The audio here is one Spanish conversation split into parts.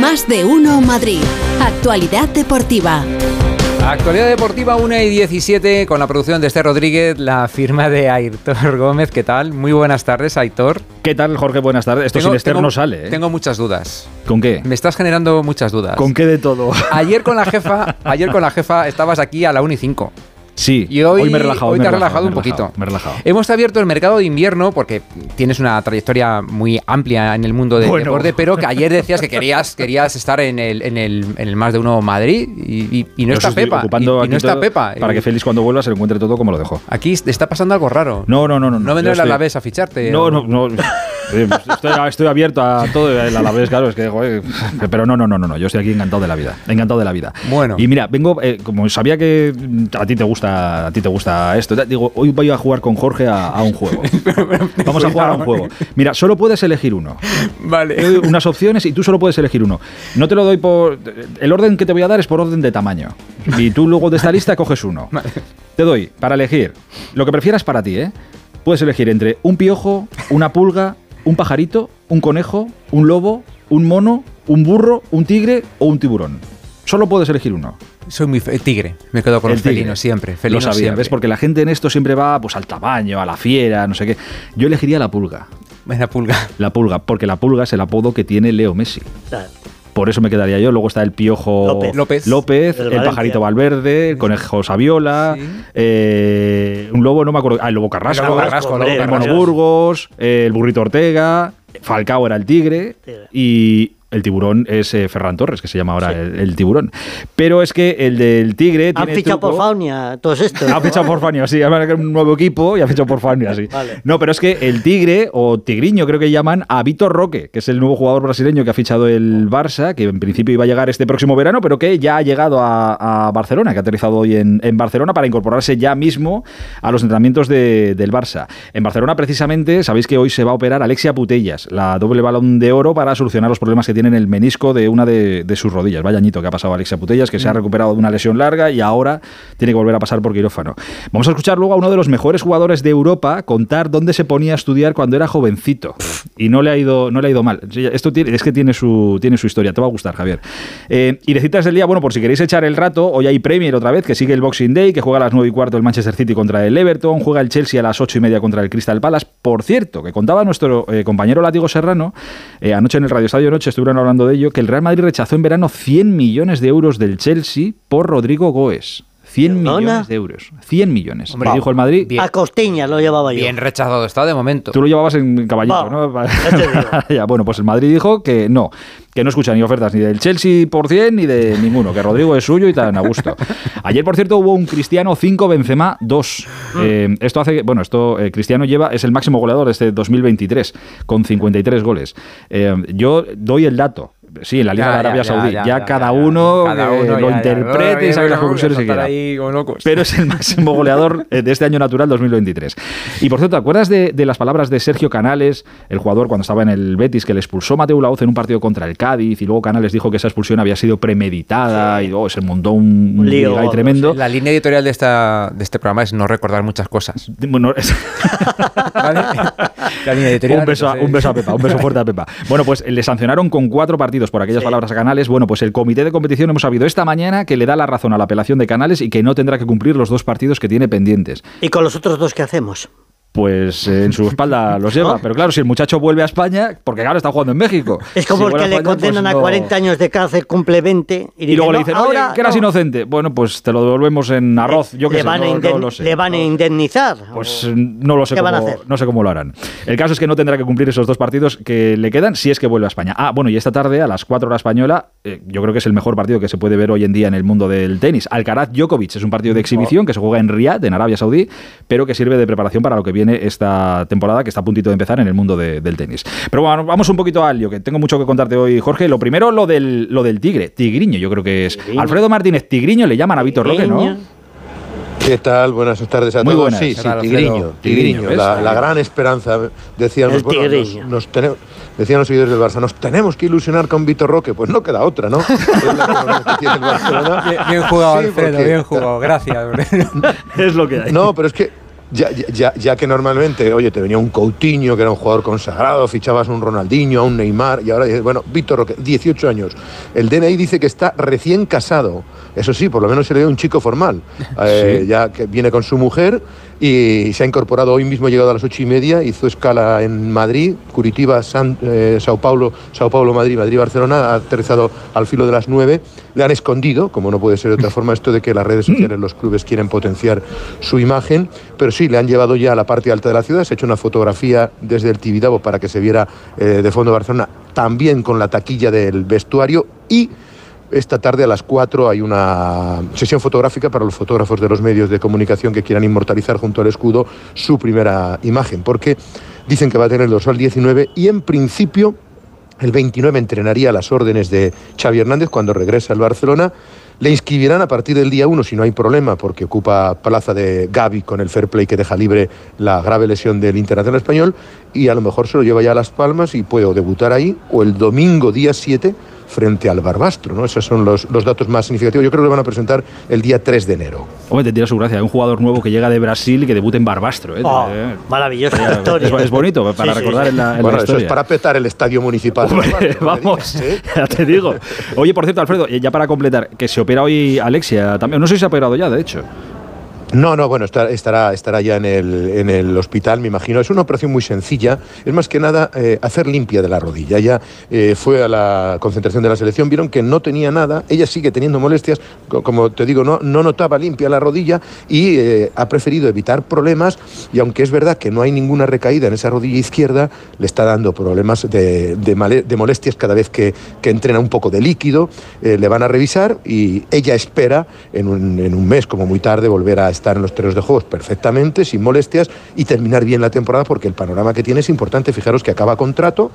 Más de uno Madrid. Actualidad deportiva. Actualidad deportiva 1 y 17 con la producción de Este Rodríguez, la firma de Aitor Gómez. ¿Qué tal? Muy buenas tardes, Aitor. ¿Qué tal, Jorge? Buenas tardes. Esto sin Esther no sale. ¿eh? Tengo muchas dudas. ¿Con qué? Me estás generando muchas dudas. ¿Con qué de todo? Ayer con la jefa, ayer con la jefa estabas aquí a la 1 y 5. Sí, y hoy, me he relajado. Hoy te has relajado, un poquito. Me he relajado. Hemos abierto el mercado de invierno porque tienes una trayectoria muy amplia en el mundo del deporte, pero que ayer decías que querías, querías estar en el, en, el, en el más de uno Madrid y, y, no está Pepa. Y, no está Pepa. Para que Félix cuando vuelva se lo encuentre todo como lo dejó. Aquí está pasando algo raro. No, no, no. No, no vendrá la vez a ficharte. No, no, no. Estoy, abierto a todo el Alavés, claro, es que, joder, pero no, no, no, no, yo estoy aquí encantado de la vida, encantado de la vida. Bueno. Y mira, vengo, eh, como sabía que a ti te gusta, a ti te gusta esto, digo, hoy voy a jugar con Jorge a, un juego. Vamos a jugar a un juego. Mira, solo puedes elegir uno. Vale. unas opciones y tú solo puedes elegir uno. No te lo doy por, el orden que te voy a dar es por orden de tamaño. Y tú luego de esta lista coges uno. Te doy para elegir lo que prefieras para ti, ¿eh? Puedes elegir entre un piojo, una pulga, un pajarito, un conejo, un lobo, un mono, un burro, un tigre o un tiburón. Solo puedes elegir uno. Soy muy tigre, me quedo con el los felinos siempre. Lo sabía, ¿ves? Porque la gente en esto siempre va pues al tamaño, a la fiera, no sé qué. Yo elegiría la pulga. La pulga. La pulga, porque la pulga es el apodo que tiene Leo Messi. Por eso me quedaría yo. Luego está el piojo López, López, el, pajarito Valverde, el conejo Saviola, eh, un lobo, no me acuerdo. Ah, el lobo Carrasco, el, mono Burgos, el burrito Ortega, Falcao era el tigre y, el tiburón es eh, Ferran Torres, que se llama ahora el, tiburón. Pero es que el del tigre. Han fichado por Faunia, todos estos. Han fichado por Faunia, sí. un nuevo equipo y han fichado por Faunia, sí. No, pero es que el tigre, o tigriño creo que llaman, a Vitor Roque, que es el nuevo jugador brasileño que ha fichado el Barça, que en principio iba a llegar este próximo verano, pero que ya ha llegado a, Barcelona, que ha aterrizado hoy en, Barcelona para incorporarse ya mismo a los entrenamientos del Barça. En Barcelona, precisamente, sabéis que hoy se va a operar Alexia Putellas, la doble balón de oro para solucionar los problemas que tiene en el menisco de una de, sus rodillas. Vaya añito que ha pasado Alexia Putellas, que se ha mm. recuperado de una lesión larga y ahora tiene que volver a pasar por quirófano. Vamos a escuchar luego a uno de los mejores jugadores de Europa contar dónde se ponía a estudiar cuando era jovencito. Y no le ha ido, no le ha ido mal. Esto tiene, es que tiene su, tiene su historia. Te va a gustar, Javier. Eh, y de citas del día, bueno, por si queréis echar el rato, hoy hay Premier otra vez, que sigue el Boxing Day, que juega a las 9 y cuarto el Manchester City contra el Everton, juega el Chelsea a las 8 y media contra el Crystal Palace. Por cierto, que contaba nuestro eh, compañero Látigo Serrano, eh, anoche en el Radio Estadio Noche hablando de ello, que el Real Madrid rechazó en verano 100 millones de euros del Chelsea por Rodrigo Goes. 100 millones de euros. 100 millones. Hombre, dijo el Madrid. a Costiña lo llevaba yo. Bien rechazado está de momento. Tú lo llevabas en caballito, ¿no? ya, bueno, pues el Madrid dijo que no, que no escucha ni ofertas ni del Chelsea por 100 ni de ninguno, que Rodrigo es suyo y tan a gusto. Ayer, por cierto, hubo un Cristiano 5, Benzema 2. Mm. Eh, esto hace que, bueno, esto eh, Cristiano lleva, es el máximo goleador de este 2023, con 53 goles. Eh, yo doy el dato sí, en la Liga de Arabia Saudí. Ya, cada uno, lo interprete y sabe las conclusiones que quiera. Pero es el máximo goleador eh, de este año natural 2023. Y por cierto, ¿te acuerdas de, las palabras de Sergio Canales, el jugador cuando estaba en el Betis, que le expulsó Mateo Laoz en un partido contra el Cádiz y luego Canales dijo que esa expulsión había sido premeditada y luego se montó un, lío tremendo? La línea editorial de, esta, de este programa es no recordar muchas cosas. Bueno, La línea editorial, un, beso, un beso a Pepa, un beso fuerte a Pepa. Bueno, pues le sancionaron con cuatro partidos por aquellas palabras a Canales. Bueno, pues el comité de competición hemos sabido esta mañana que le da la razón a la apelación de Canales y que no tendrá que cumplir los dos partidos que tiene pendientes. ¿Y con los otros dos qué hacemos? Pues en su espalda los lleva. Pero claro, si el muchacho vuelve a España, porque ahora está jugando en México. Es como el que le condenan pues a 40 años de cárcel, cumple 20. Y, luego le dicen, ahora que eras inocente. Bueno, pues te lo devolvemos en arroz. Yo que sé, no, sé. ¿Le van a indemnizar? Pues no lo sé cómo, no sé cómo lo harán. El caso es que no tendrá que cumplir esos dos partidos que le quedan si es que vuelve a España. Ah, bueno, y esta tarde a las 4 horas española, eh, yo creo que es el mejor partido que se puede ver hoy en día en el mundo del tenis. Alcaraz Djokovic es un partido de exhibición que se juega en Riyadh, en Arabia Saudí, pero que sirve de preparación para lo que viene esta temporada que está a puntito de empezar en el mundo del tenis. Pero bueno, vamos un poquito al lío, que tengo mucho que contarte hoy, Jorge. Lo primero, lo del, lo del tigre, tigriño, yo creo que es. Alfredo Martínez, tigriño, le llaman a Víctor Roque, ¿no? ¿Qué tal? Buenas tardes a Muy todos. Buenas. Sí, sí, Tigriño, Tigriño, la, gran esperanza. Decían los, nos, tenemos, decían los seguidores del Barça, nos tenemos que ilusionar con Vitor Roque. Pues no queda otra, ¿no? bien, jugado, Alfredo, bien jugado. Gracias. es lo que hay. No, pero es que ya, ya, ya, que normalmente, oye, te venía un Coutinho, que era un jugador consagrado, fichabas un Ronaldinho, a un Neymar, y ahora, bueno, Víctor Roque, 18 años. El DNI dice que está recién casado. Eso sí, por lo menos se le ve un chico formal. Eh, ya que viene con su mujer y se ha incorporado hoy mismo, ha llegado a las ocho y media, hizo escala en Madrid, Curitiba, San, eh, Sao Paulo, Sao Paulo, Madrid, Madrid, Barcelona, ha aterrizado al filo de las nueve. Le han escondido, como no puede ser de otra forma, esto de que las redes sociales, los clubes quieren potenciar su imagen, pero sí, le han llevado ya a la parte alta de la ciudad, se ha hecho una fotografía desde el Tibidabo para que se viera eh, de fondo Barcelona, también con la taquilla del vestuario y esta tarde a las 4 hay una sesión fotográfica para los fotógrafos de los medios de comunicación que quieran inmortalizar junto al escudo su primera imagen, porque dicen que va a tener el dorsal 19 y en principio el 29 entrenaría las órdenes de Xavi Hernández cuando regresa al Barcelona. Le inscribirán a partir del día 1 si no hay problema, porque ocupa plaza de Gaby con el fair play que deja libre la grave lesión del internacional español, y a lo mejor se lo lleva ya a Las Palmas y puede debutar ahí, o el domingo día 7 frente al Barbastro. ¿no? Esos son los, los, datos más significativos. Yo creo que lo van a presentar el día 3 de enero. Hombre, te tira su gracia. Hay un jugador nuevo que llega de Brasil y que debuta en Barbastro. ¿eh? Oh, eh, maravillosa historia. Es, bonito para recordar en la, en bueno, la Eso es para petar el estadio municipal. vamos, ¿eh? ya te digo. Oye, por cierto, Alfredo, ya para completar, que se opera hoy Alexia también. No sé si se ha operado ya, de hecho. No, no, bueno, estará, estará ya en el, en el hospital, me imagino. Es una operación muy sencilla. Es más que nada eh, hacer limpia de la rodilla. Ya eh, fue a la concentración de la selección, vieron que no tenía nada. Ella sigue teniendo molestias. Como te digo, no, no notaba limpia la rodilla y eh, ha preferido evitar problemas. Y aunque es verdad que no hay ninguna recaída en esa rodilla izquierda, le está dando problemas de, de, molestias cada vez que, que, entrena un poco de líquido. le van a revisar y ella espera en un, en un mes, como muy tarde, volver a estar en los terrenos de juegos perfectamente, sin molestias y terminar bien la temporada porque el panorama que tiene es importante. Fijaros que acaba contrato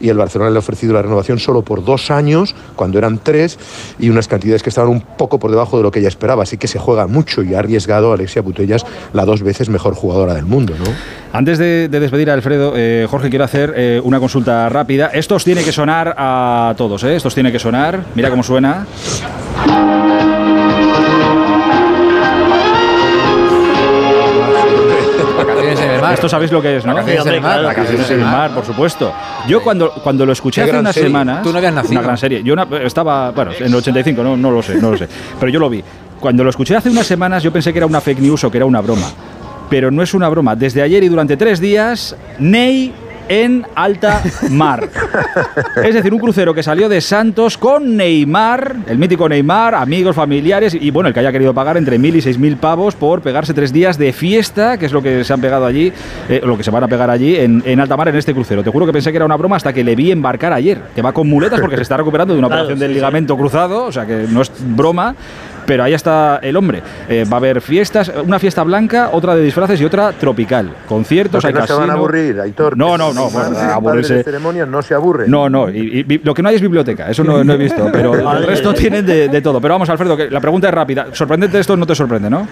y el Barcelona le ha ofrecido la renovación solo por dos años, cuando eran tres, y unas cantidades que estaban un poco por debajo de lo que ella esperaba. Así que se juega mucho y ha arriesgado Alexia Putellas, la dos veces mejor jugadora del mundo. ¿no? Antes de, despedir a Alfredo, eh, Jorge, quiero hacer eh, una consulta rápida. Esto os tiene que sonar a todos, ¿eh? Esto os tiene que sonar. Mira cómo suena. Esto sabéis lo que es, ¿no? Vacaciones en el mar. Mar, por supuesto. Yo cuando, cuando lo escuché hace unas semanas... Tú no habías nacido. Una gran serie. Yo estaba, bueno, en el 85, no, no lo sé, no lo sé. Pero yo lo vi. Cuando lo escuché hace unas semanas yo pensé que era una fake news o que era una broma. Pero no es una broma. Desde ayer y durante tres días, Ney en alta mar. es decir, un crucero que salió de Santos con Neymar, el mítico Neymar, amigos, familiares y bueno, el que haya querido pagar entre mil y seis mil pavos por pegarse tres días de fiesta, que es lo que se han pegado allí, eh, lo que se van a pegar allí en, alta mar en este crucero. Te juro que pensé que era una broma hasta que le vi embarcar ayer, que va con muletas porque se está recuperando de una operación del ligamento cruzado, o sea que no es broma pero ahí está el hombre. Eh, va a haber fiestas, una fiesta blanca, otra de disfraces y otra tropical. Conciertos, hay no se van a aburrir, Aitor. No, no, no. Bueno, aburrirse. ceremonias no se aburre. No, no. Y, lo que no hay es biblioteca, eso no, he visto. Pero el resto tienen de, todo. Pero vamos, Alfredo, que la pregunta es rápida. ¿Sorprendente esto no te sorprende, no?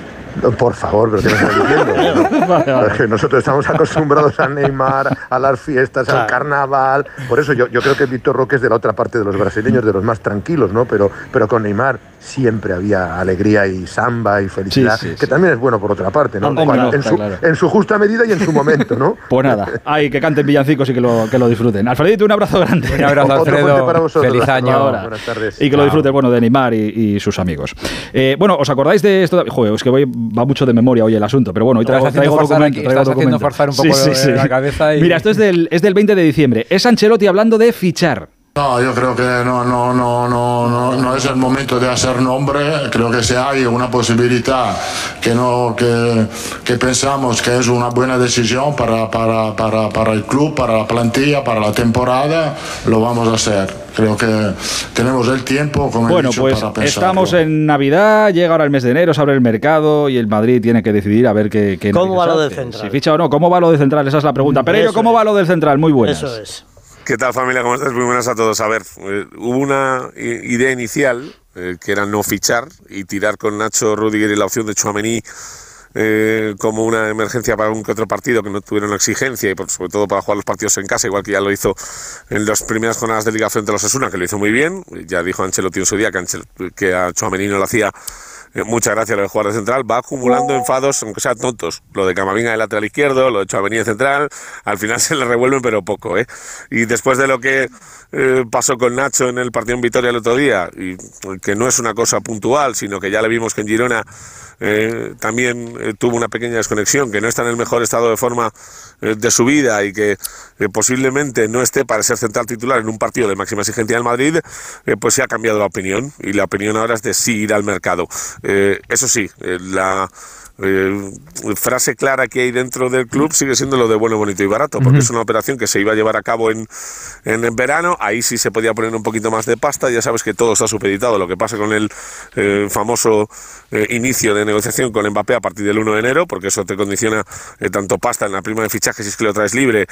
Por favor, pero ¿qué me estás diciendo? Nosotros estamos acostumbrados a Neymar, a las fiestas, al carnaval. Por eso yo, yo creo que Víctor Roque es de la otra parte de los brasileños, de los más tranquilos, ¿no? Pero, pero con Neymar siempre había alegría y samba y felicidad, que también es bueno por otra parte, ¿no? en, su, justa medida y en su momento, ¿no? Pues nada, hay que canten villancicos y que lo, que lo disfruten. Alfredito, un abrazo grande. Un abrazo, Alfredo. Para vosotros. Feliz año. Buenas tardes. Y que lo disfruten, bueno, de Neymar y, sus amigos. Eh, bueno, ¿os acordáis de esto? Joder, es que voy, va mucho de memoria hoy el asunto, pero bueno, hoy traigo, traigo documento. estás haciendo forzar un poco la cabeza Mira, esto es del, es del 20 de diciembre. Es Ancelotti hablando de fichar. No, yo creo que no, no, no, no, no, no es el momento de hacer nombre. Creo que si hay una posibilidad que, no, que, que pensamos que es una buena decisión para, para, para, para el club, para la plantilla, para la temporada, lo vamos a hacer. Creo que tenemos el tiempo, como bueno, dicho, pues para estamos en Navidad, llega ahora el mes de enero, se abre el mercado y el Madrid tiene que decidir a ver qué... qué ¿Cómo va lo del central? Si ficha o no, ¿cómo va lo del central? Esa es la pregunta. Pero ¿cómo va lo del central? Muy buenas. Eso es. ¿Qué tal familia? ¿Cómo estás? Muy buenas a todos. A ver, eh, hubo una idea inicial eh, que era no fichar y tirar con Nacho Rudiger y la opción de Chuamení eh, como una emergencia para un que otro partido que no tuvieron exigencia y por, sobre todo para jugar los partidos en casa, igual que ya lo hizo en las primeras jornadas de liga frente a los Asuna, que lo hizo muy bien. Ya dijo Ancelotti en su día que, que a Chuamení no lo hacía muchas gracias lo de jugar de central, va acumulando enfados, aunque sean tontos. Lo de Camavinga de lateral izquierdo, lo de de central, al final se le revuelven, pero poco, ¿eh? Y después de lo que eh, pasó con Nacho en el partido en Vitoria el otro día, y que no es una cosa puntual, sino que ya le vimos que en Girona eh, también eh, tuvo una pequeña desconexión, que no está en el mejor estado de forma eh, de su vida y que posiblemente no esté para ser central titular en un partido de máxima exigencia del Madrid, pues se ha cambiado la opinión y la opinión ahora es de sí ir al mercado. Eso sí, la eh, frase clara que hay dentro del club sigue siendo lo de bueno, bonito y barato, porque es una operación que se iba a llevar a cabo en, en, verano, ahí sí se podía poner un poquito más de pasta, ya sabes que todo está supeditado, lo que pasa con el eh, famoso eh, inicio de negociación con Mbappé a partir del 1 de enero, porque eso te condiciona tanto pasta en la prima de fichaje si es que lo traes libre,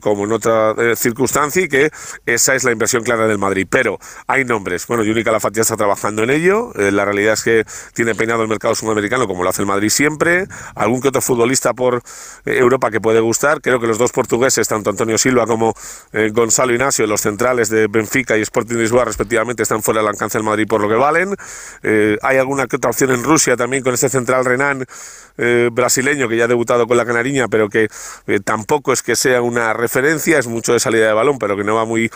como en otra circunstancia, y que esa es la inversión clara del Madrid. Pero hay nombres, bueno, Yuni Calafat ya está trabajando en ello, la realidad es que tiene peinado el mercado sudamericano como lo hace el Madrid siempre, algún que otro futbolista por eh, Europa que puede gustar. Creo que los dos portugueses, tanto Antonio Silva como eh, Gonzalo Ignacio, los centrales de Benfica y Sporting Lisboa respectivamente, están fuera del alcance del Madrid por lo que valen. Eh, hay alguna que otra opción en Rusia también con ese central Renan brasileño que ya ha debutado con la Canariña, pero que tampoco es que sea una referencia, es mucho de salida de balón, pero que no va muy,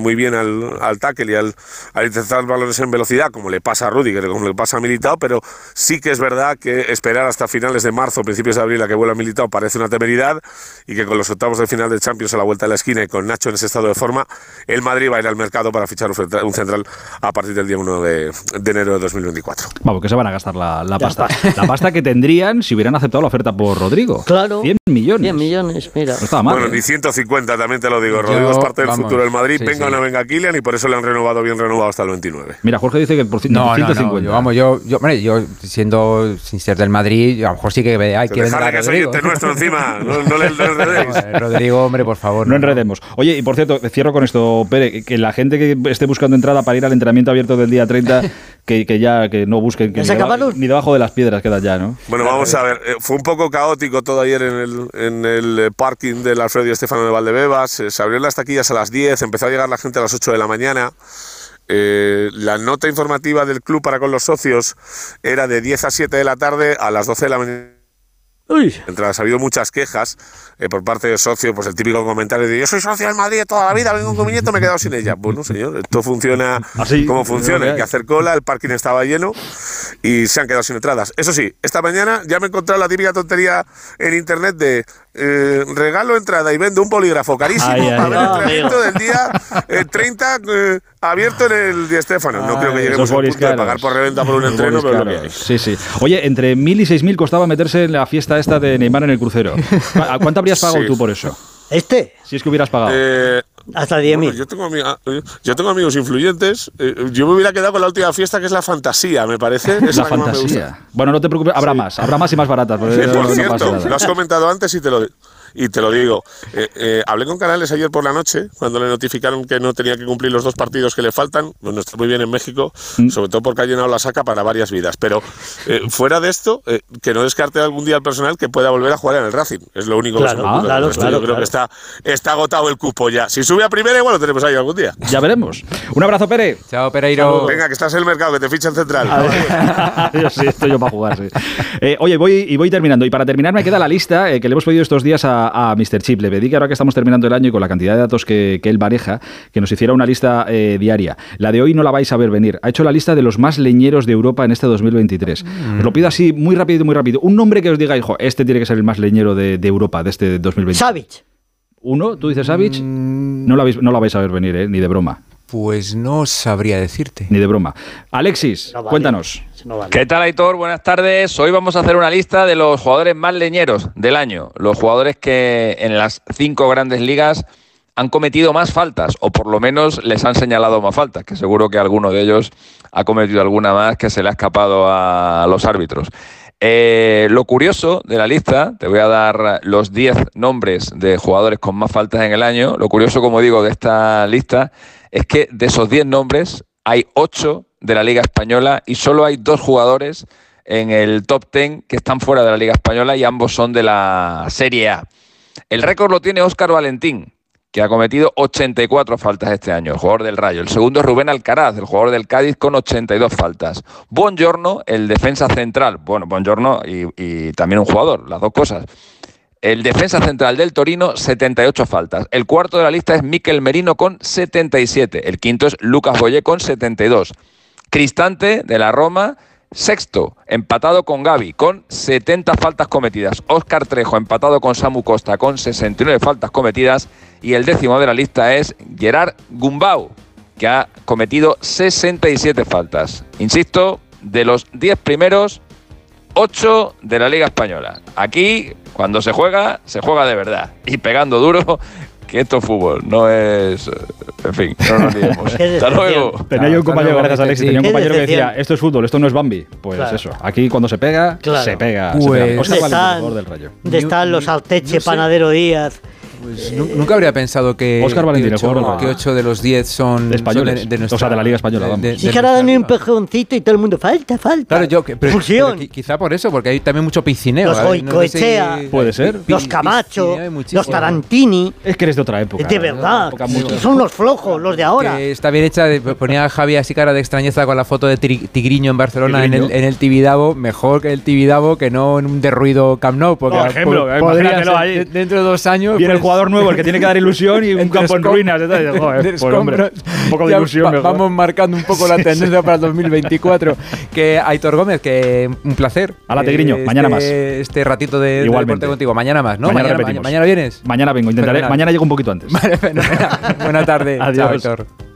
muy bien al, al tackle y al, al intentar balones en velocidad, como le pasa a Rudiger, como le pasa a Militao, pero sí que es verdad que esperar hasta finales de marzo, principios de abril a que vuelva Militao parece una temeridad y que con los octavos de final de Champions a la vuelta de la esquina y con Nacho en ese estado de forma, el Madrid va a ir al mercado para fichar un central a partir del día 1 de, enero de 2024. Vamos, que se van a gastar la, pasta. La pasta que tendrían si hubieran aceptado la oferta por Rodrigo. Claro. 100 millones. 100 millones, mira. No estaba mal. Bueno, ¿eh? ni 150 también te lo digo. Rodrigo es parte del futuro del Madrid. venga o no venga Kylian y por eso le han renovado bien renovado hasta el 29. Mira, Jorge dice que por no, 150. No, yo, vamos, yo, yo, yo siendo sin ser del Madrid, a lo mejor sí que hay que vender a Rodrigo. Que nuestro encima, no, no le enredéis. Rodrigo, hombre, por favor. No, enredemos. Oye, y por cierto, cierro con esto, Pere, que la gente que esté buscando entrada para ir al entrenamiento abierto del día 30, que, que ya que no busquen que ni, debajo de las piedras quedan ya, ¿no? Bueno, vamos a ver. Eh, fue un poco caótico todo ayer en el, en el eh, parking del Alfredo y Estefano de Valdebebas. Eh, se abrieron las taquillas a las 10, empezó a llegar la gente a las 8 de la mañana. La nota informativa del club para con los socios era de 10 a 7 de la tarde a las 12 de la mañana Uy. ha habido muchas quejas eh, por parte de socios, pues el típico comentario de yo soy socio del Madrid toda la vida, vengo con mi nieto, me he quedado sin ella. Bueno, señor, esto funciona Así, como funciona. Hay que hacer cola, el parking estaba lleno y se han quedado sin entradas. Eso sí, esta mañana ya me he encontrado la típica tontería en internet de eh, regalo entrada y vendo un bolígrafo carísimo para ver el entrenamiento del día 30 eh, abierto en el Di Stefano. No creo que lleguemos al punto de pagar por reventa por un entreno, pero lo que hay. Sí, sí. Oye, entre 1.000 y 6.000 costaba meterse en la fiesta esta de Neymar en el crucero. ¿A cuánto habrías pagado tú por eso? ¿Este? Si es que hubieras pagado. Eh, Hasta 10.000. yo, tengo ah, yo tengo amigos influyentes. Eh, yo me hubiera quedado con la última fiesta, que es la fantasía, me parece. la, fantasía. Bueno, no te preocupes, habrá más. Habrá más y más baratas. por cierto, lo has comentado antes y te lo y te lo digo, eh, eh, hablé con Canales ayer por la noche, cuando le notificaron que no tenía que cumplir los dos partidos que le faltan. Bueno, está muy bien en México, mm. sobre todo porque ha llenado la saca para varias vidas. Pero eh, fuera de esto, que no descarte algún día al personal que pueda volver a jugar en el Racing. Es lo único que se me ocurre. Claro, claro, yo creo que está, está agotado el cupo ya. Si sube a primera, igual lo tenemos ahí algún día. Ya veremos. Un abrazo, Pere. Chao, Pereiro. Venga, que estás en el mercado, que te fichan central. sí, estoy yo para jugar, sí. oye, voy, y voy terminando. Y para terminar me queda la lista que le hemos pedido estos días a, a Mr. Chip le pedí que ahora que estamos terminando el año y con la cantidad de datos que, él maneja, que nos hiciera una lista eh, diaria. La de hoy no la vais a ver venir. Ha hecho la lista de los más leñeros de Europa en este 2023. Mm. Os lo pido así muy rápido, muy rápido. Un nombre que os diga, hijo, este tiene que ser el más leñero de, Europa de este 2023. Savic. ¿Uno? ¿Tú dices Savic? Mm. No, la vais, no la vais a ver venir, ¿eh? ni de broma. Pues no sabría decirte. Ni de broma. Alexis, cuéntanos. ¿Qué tal, Aitor? Buenas tardes. Hoy vamos a hacer una lista de los jugadores más leñeros del año. Los jugadores que en las cinco grandes ligas han cometido más faltas, o por lo menos les han señalado más faltas, que seguro que alguno de ellos ha cometido alguna más que se le ha escapado a los árbitros. Eh, lo curioso de la lista, te voy a dar los 10 nombres de jugadores con más faltas en el año. Lo curioso, como digo, de esta lista es que de esos 10 nombres hay 8 de la Liga Española y solo hay dos jugadores en el top 10 que están fuera de la Liga Española y ambos son de la Serie A. El récord lo tiene Óscar Valentín, que ha cometido 84 faltas este año, el jugador del Rayo. El segundo es Rubén Alcaraz, el jugador del Cádiz, con 82 faltas. Buongiorno, el defensa central. Bueno, Buongiorno y, y también un jugador, las dos cosas. El defensa central del Torino, 78 faltas. El cuarto de la lista es Miquel Merino con 77. El quinto es Lucas Boyé con 72. Cristante de la Roma, Sexto, empatado con Gaby, con 70 faltas cometidas. Óscar Trejo, empatado con Samu Costa, con 69 faltas cometidas. Y el décimo de la lista es Gerard Gumbau, que ha cometido 67 faltas. Insisto, de los 10 primeros, 8 de la Liga Española. Aquí, cuando se juega, se juega de verdad. Y pegando duro, que esto es fútbol, no es. En fin, no nos olvidemos. Hasta luego. Tenía yo un compañero, gracias Alexis, tenía un compañero que decía: esto es fútbol, esto no es Bambi. Pues eso, aquí cuando se pega, se pega. Pues, se pega. ¿Dónde están, del rayo. ¿Dónde están los Alteche, Panadero Díaz? Pues nunca habría pensado que, Oscar Valentín, que, 8, que 8 de los 10 son españoles, son de, de nuestra, o sea, de la Liga Española. Vamos. De, de, sí, que ahora dan un pejoncito y todo el mundo falta, falta. Claro, yo, pero, pero, quizá por eso, porque hay también mucho piscineo. Los Goicoechea, no sé, puede ser. Los Camacho, los Tarantini. Es que eres de otra época. De verdad. Son unos flojos, los de ahora. Que está bien hecha, ponía Javi así cara de extrañeza con la foto de Tigriño en Barcelona en el, en el Tibidabo, mejor que el Tibidabo que no en un derruido Camp Nou. Porque por ejemplo, podría ahí. dentro de dos años. Viene el jugador nuevo, el que tiene que dar ilusión y un campo en ruinas. Joder, pues, hombre, un poco de ilusión. Va, vamos marcando un poco la tendencia para el 2024. Que Aitor Gómez, que un placer. A la Tegriño, este, mañana más. Este ratito de, de deporte contigo. Mañana más, ¿no? Mañana, mañana, mañana vienes. Mañana vengo, intentaré. Mañana llego un poquito antes. Vale, Buena tarde. Adiós. Chao, Aitor.